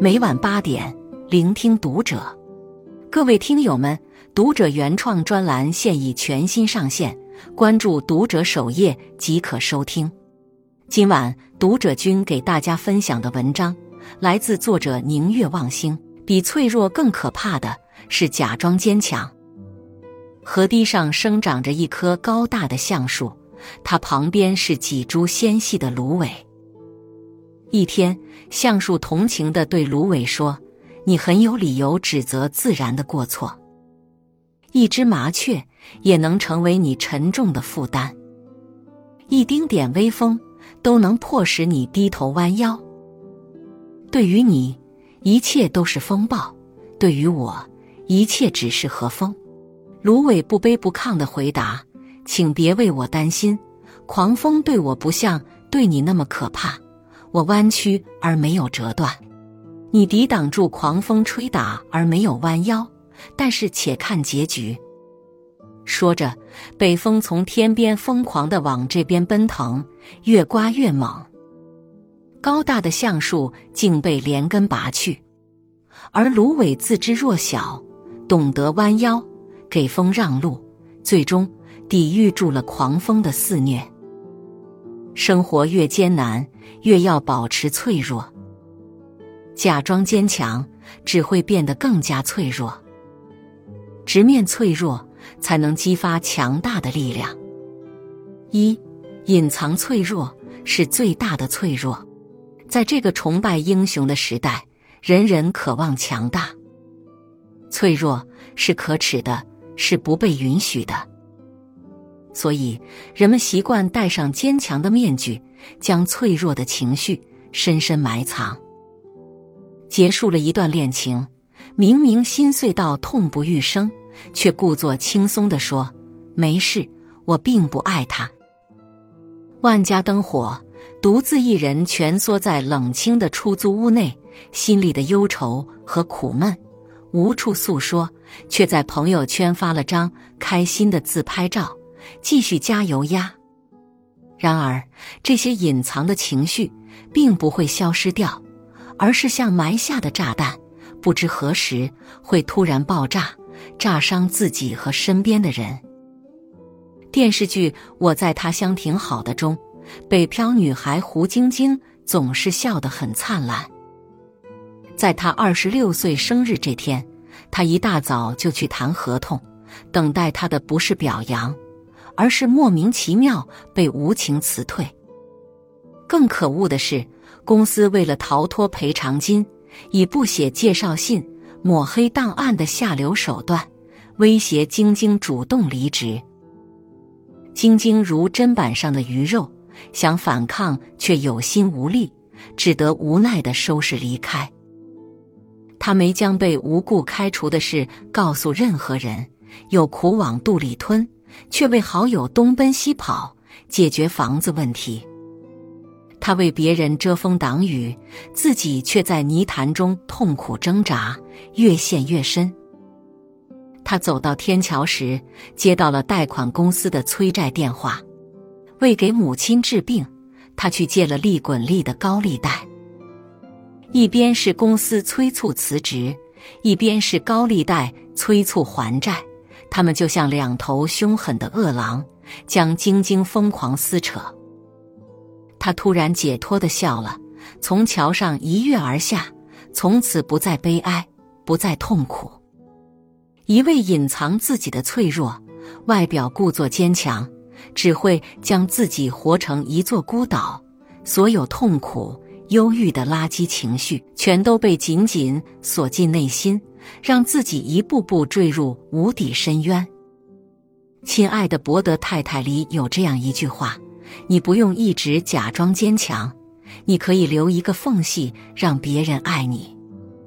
每晚八点，聆听读者。各位听友们，读者原创专栏现已全新上线，关注读者首页即可收听。今晚读者君给大家分享的文章来自作者宁月望星。比脆弱更可怕的是假装坚强。河堤上生长着一棵高大的橡树，它旁边是几株纤细的芦苇。一天，橡树同情的对芦苇说：“你很有理由指责自然的过错。一只麻雀也能成为你沉重的负担。一丁点微风都能迫使你低头弯腰。对于你，一切都是风暴；对于我，一切只是和风。”芦苇不卑不亢的回答：“请别为我担心，狂风对我不像对你那么可怕。我弯曲而没有折断，你抵挡住狂风吹打而没有弯腰。但是且看结局。”说着，北风从天边疯狂地往这边奔腾，越刮越猛。高大的橡树竟被连根拔去，而芦苇自知弱小，懂得弯腰。给风让路，最终抵御住了狂风的肆虐。生活越艰难，越要保持脆弱。假装坚强，只会变得更加脆弱。直面脆弱，才能激发强大的力量。一，隐藏脆弱是最大的脆弱。在这个崇拜英雄的时代，人人渴望强大。脆弱是可耻的。是不被允许的，所以人们习惯戴上坚强的面具，将脆弱的情绪深深埋藏。结束了一段恋情，明明心碎到痛不欲生，却故作轻松地说：“没事，我并不爱他。”万家灯火，独自一人蜷缩在冷清的出租屋内，心里的忧愁和苦闷。无处诉说，却在朋友圈发了张开心的自拍照，继续加油呀。然而，这些隐藏的情绪并不会消失掉，而是像埋下的炸弹，不知何时会突然爆炸，炸伤自己和身边的人。电视剧《我在他乡挺好的》中，北漂女孩胡晶晶总是笑得很灿烂。在他二十六岁生日这天，他一大早就去谈合同，等待他的不是表扬，而是莫名其妙被无情辞退。更可恶的是，公司为了逃脱赔偿金，以不写介绍信、抹黑档案的下流手段，威胁晶晶主动离职。晶晶如砧板上的鱼肉，想反抗却有心无力，只得无奈的收拾离开。他没将被无故开除的事告诉任何人，有苦往肚里吞，却为好友东奔西跑解决房子问题。他为别人遮风挡雨，自己却在泥潭中痛苦挣扎，越陷越深。他走到天桥时，接到了贷款公司的催债电话，为给母亲治病，他去借了利滚利的高利贷。一边是公司催促辞职，一边是高利贷催促还债，他们就像两头凶狠的恶狼，将晶晶疯狂撕扯。他突然解脱的笑了，从桥上一跃而下，从此不再悲哀，不再痛苦。一味隐藏自己的脆弱，外表故作坚强，只会将自己活成一座孤岛，所有痛苦。忧郁的垃圾情绪全都被紧紧锁进内心，让自己一步步坠入无底深渊。亲爱的伯德太太里有这样一句话：“你不用一直假装坚强，你可以留一个缝隙让别人爱你。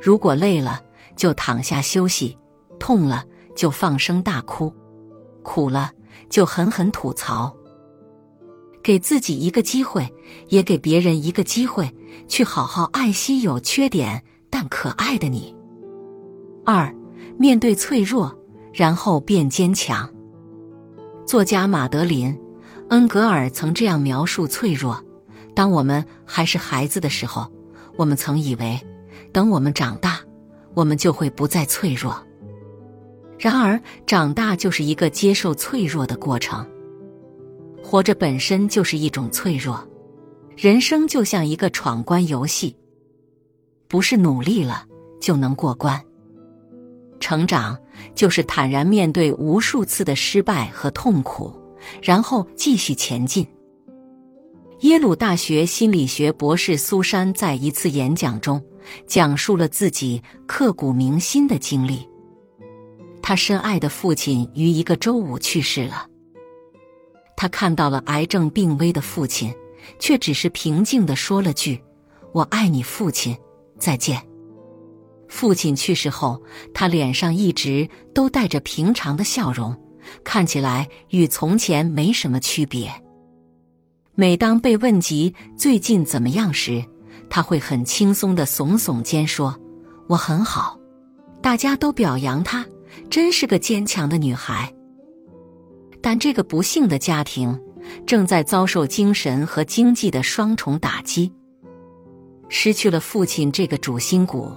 如果累了，就躺下休息；痛了，就放声大哭；苦了，就狠狠吐槽。”给自己一个机会，也给别人一个机会，去好好爱惜有缺点但可爱的你。二，面对脆弱，然后变坚强。作家马德琳·恩格尔曾这样描述脆弱：当我们还是孩子的时候，我们曾以为等我们长大，我们就会不再脆弱。然而，长大就是一个接受脆弱的过程。活着本身就是一种脆弱，人生就像一个闯关游戏，不是努力了就能过关。成长就是坦然面对无数次的失败和痛苦，然后继续前进。耶鲁大学心理学博士苏珊在一次演讲中讲述了自己刻骨铭心的经历。他深爱的父亲于一个周五去世了。他看到了癌症病危的父亲，却只是平静的说了句：“我爱你，父亲，再见。”父亲去世后，他脸上一直都带着平常的笑容，看起来与从前没什么区别。每当被问及最近怎么样时，他会很轻松地耸耸肩说：“我很好。”大家都表扬她，真是个坚强的女孩。但这个不幸的家庭正在遭受精神和经济的双重打击，失去了父亲这个主心骨。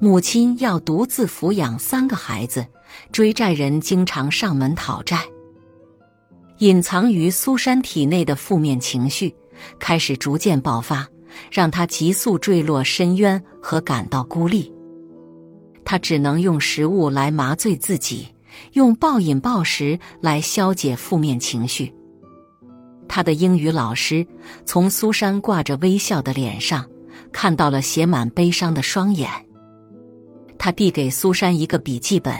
母亲要独自抚养三个孩子，追债人经常上门讨债。隐藏于苏珊体内的负面情绪开始逐渐爆发，让她急速坠落深渊和感到孤立。她只能用食物来麻醉自己，用暴饮暴食来消解负面情绪。她的英语老师从苏珊挂着微笑的脸上看到了写满悲伤的双眼。他递给苏珊一个笔记本，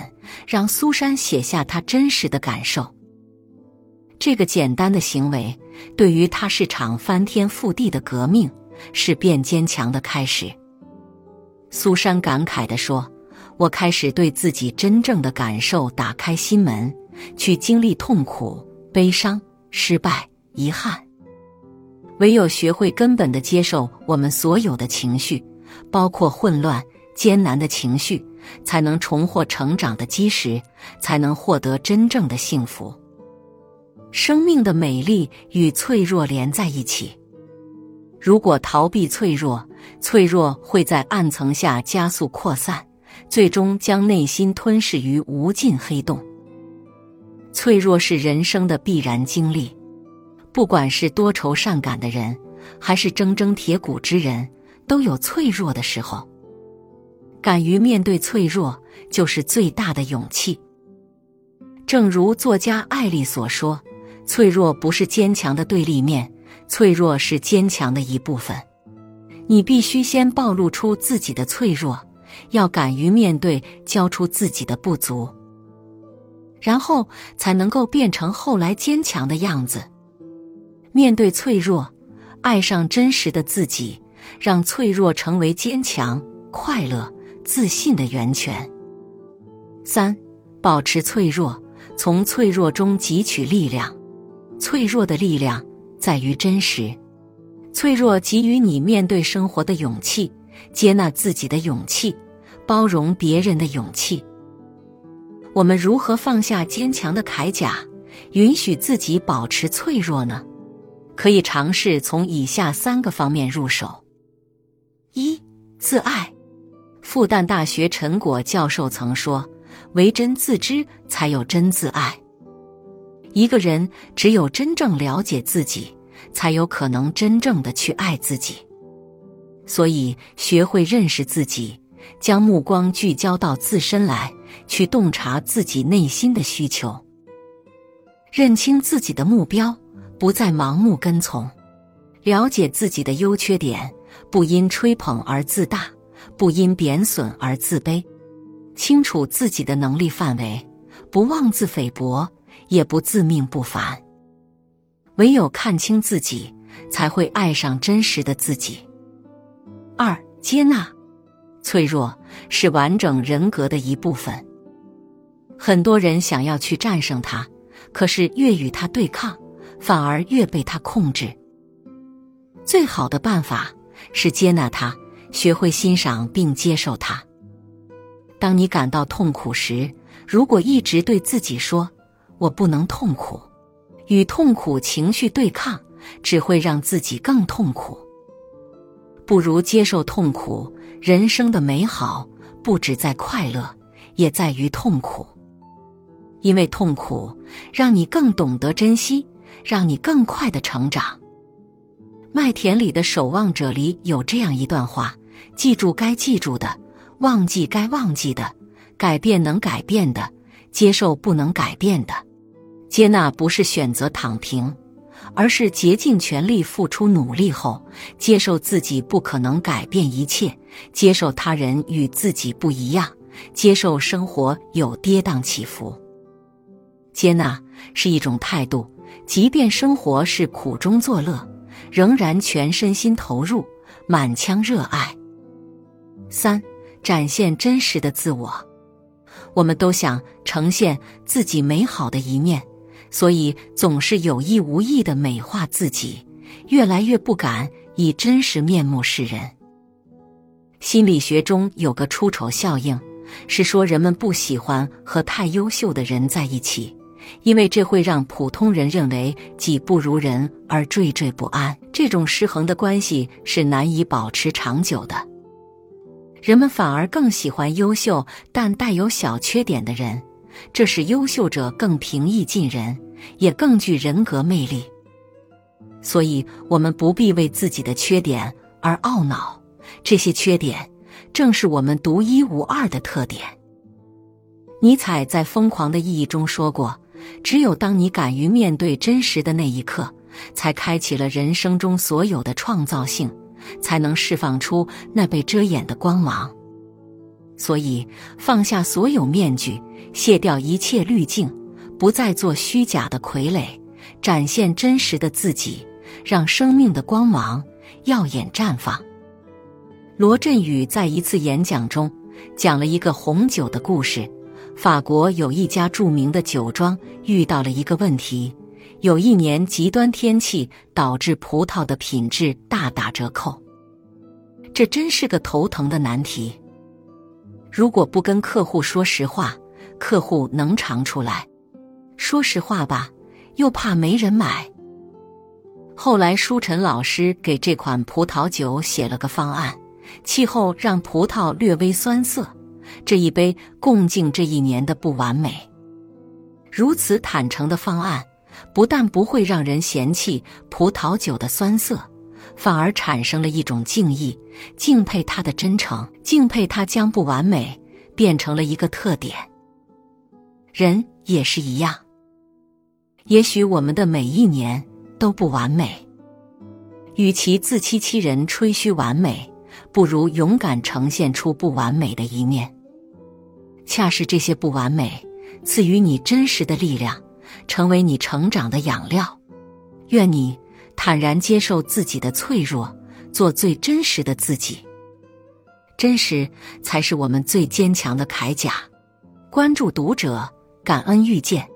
让苏珊写下她真实的感受。这个简单的行为对于他是场翻天覆地的革命，是变坚强的开始。苏珊感慨地说：“我开始对自己真正的感受打开心门，去经历痛苦、悲伤、失败、遗憾。唯有学会根本的接受我们所有的情绪，包括混乱。”艰难的情绪，才能重获成长的基石，才能获得真正的幸福。生命的美丽与脆弱连在一起。如果逃避脆弱，脆弱会在暗层下加速扩散，最终将内心吞噬于无尽黑洞。脆弱是人生的必然经历，不管是多愁善感的人，还是铮铮铁骨之人，都有脆弱的时候。敢于面对脆弱，就是最大的勇气。正如作家艾丽所说：“脆弱不是坚强的对立面，脆弱是坚强的一部分。你必须先暴露出自己的脆弱，要敢于面对，交出自己的不足，然后才能够变成后来坚强的样子。面对脆弱，爱上真实的自己，让脆弱成为坚强、快乐。”自信的源泉。三，保持脆弱，从脆弱中汲取力量。脆弱的力量在于真实。脆弱给予你面对生活的勇气，接纳自己的勇气，包容别人的勇气。我们如何放下坚强的铠甲，允许自己保持脆弱呢？可以尝试从以下三个方面入手：一，自爱。复旦大学陈果教授曾说：“唯真自知，才有真自爱。一个人只有真正了解自己，才有可能真正的去爱自己。所以，学会认识自己，将目光聚焦到自身来，去洞察自己内心的需求，认清自己的目标，不再盲目跟从，了解自己的优缺点，不因吹捧而自大。”不因贬损而自卑，清楚自己的能力范围，不妄自菲薄，也不自命不凡。唯有看清自己，才会爱上真实的自己。二、接纳脆弱是完整人格的一部分。很多人想要去战胜它，可是越与它对抗，反而越被它控制。最好的办法是接纳它。学会欣赏并接受它。当你感到痛苦时，如果一直对自己说“我不能痛苦”，与痛苦情绪对抗，只会让自己更痛苦。不如接受痛苦。人生的美好不止在快乐，也在于痛苦。因为痛苦让你更懂得珍惜，让你更快的成长。《麦田里的守望者》里有这样一段话：记住该记住的，忘记该忘记的，改变能改变的，接受不能改变的。接纳不是选择躺平。而是竭尽全力付出努力后，接受自己不可能改变一切，接受他人与自己不一样，接受生活有跌宕起伏。接纳是一种态度，即便生活是苦中作乐，仍然全身心投入，满腔热爱。三，展现真实的自我。我们都想呈现自己美好的一面。所以总是有意无意的美化自己，越来越不敢以真实面目示人。心理学中有个出丑效应，是说人们不喜欢和太优秀的人在一起，因为这会让普通人认为己不如人而惴惴不安。这种失衡的关系是难以保持长久的。人们反而更喜欢优秀但带有小缺点的人。这使优秀者更平易近人，也更具人格魅力。所以，我们不必为自己的缺点而懊恼，这些缺点正是我们独一无二的特点。尼采在《疯狂的意义》中说过：“只有当你敢于面对真实的那一刻，才开启了人生中所有的创造性，才能释放出那被遮掩的光芒。”所以，放下所有面具。卸掉一切滤镜，不再做虚假的傀儡，展现真实的自己，让生命的光芒耀眼绽放。罗振宇在一次演讲中讲了一个红酒的故事。法国有一家著名的酒庄遇到了一个问题：有一年极端天气导致葡萄的品质大打折扣。这真是个头疼的难题。如果不跟客户说实话，客户能尝出来，说实话吧，又怕没人买。后来，舒晨老师给这款葡萄酒写了个方案，气候让葡萄略微酸涩，这一杯共敬这一年的不完美。如此坦诚的方案，不但不会让人嫌弃葡萄酒的酸涩，反而产生了一种敬意，敬佩他的真诚，敬佩他将不完美变成了一个特点。人也是一样，也许我们的每一年都不完美。与其自欺欺人、吹嘘完美，不如勇敢呈现出不完美的一面。恰是这些不完美，赐予你真实的力量，成为你成长的养料。愿你坦然接受自己的脆弱，做最真实的自己。真实才是我们最坚强的铠甲。关注读者。感恩遇见。